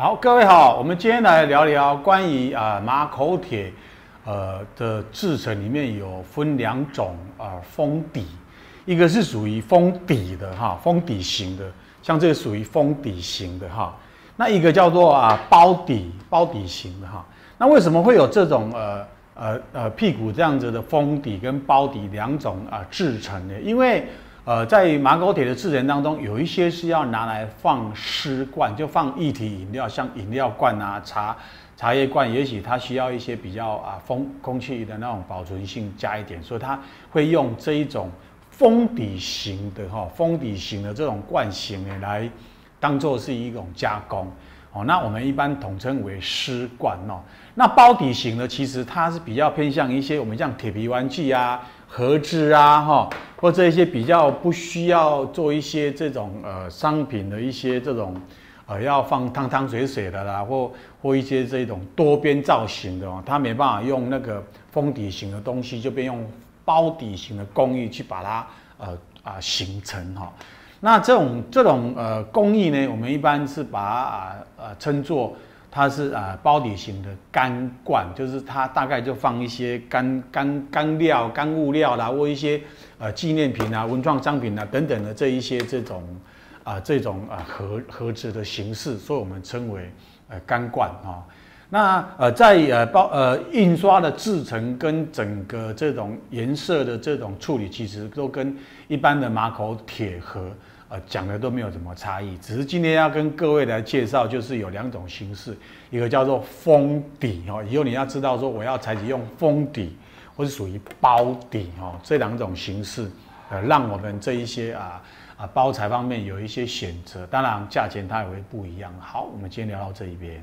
好，各位好，我们今天来聊聊关于啊马口铁，呃的制成里面有分两种啊封底，一个是属于封底的哈，封底型的，像这个属于封底型的哈，那一个叫做啊包底包底型的哈，那为什么会有这种呃呃呃屁股这样子的封底跟包底两种啊制成呢？因为呃，在马口铁的制程当中，有一些是要拿来放湿罐，就放液体饮料，像饮料罐啊、茶茶叶罐，也许它需要一些比较啊封空气的那种保存性加一点，所以它会用这一种封底型的哈，封底型的这种罐型的，来当做是一种加工。哦。那我们一般统称为湿罐哦。那包底型的，其实它是比较偏向一些我们像铁皮玩具啊。盒子啊，哈，或者一些比较不需要做一些这种呃商品的一些这种呃要放汤汤水水的啦，或或一些这种多边造型的哦，它没办法用那个封底型的东西，就变用包底型的工艺去把它呃啊、形成哈。那这种这种呃工艺呢，我们一般是把它啊呃称作。它是啊包底型的干罐，就是它大概就放一些干干干料、干物料啦，或一些呃纪念品啊、文创商品啊等等的这一些这种啊这种啊盒盒子的形式，所以我们称为呃干罐啊。那呃在呃包呃印刷的制程跟整个这种颜色的这种处理，其实都跟一般的马口铁盒。呃，讲的都没有什么差异，只是今天要跟各位来介绍，就是有两种形式，一个叫做封底哈，以后你要知道说我要采取用封底，或是属于包底哈，这两种形式，呃，让我们这一些啊啊包材方面有一些选择，当然价钱它也会不一样。好，我们今天聊到这一边。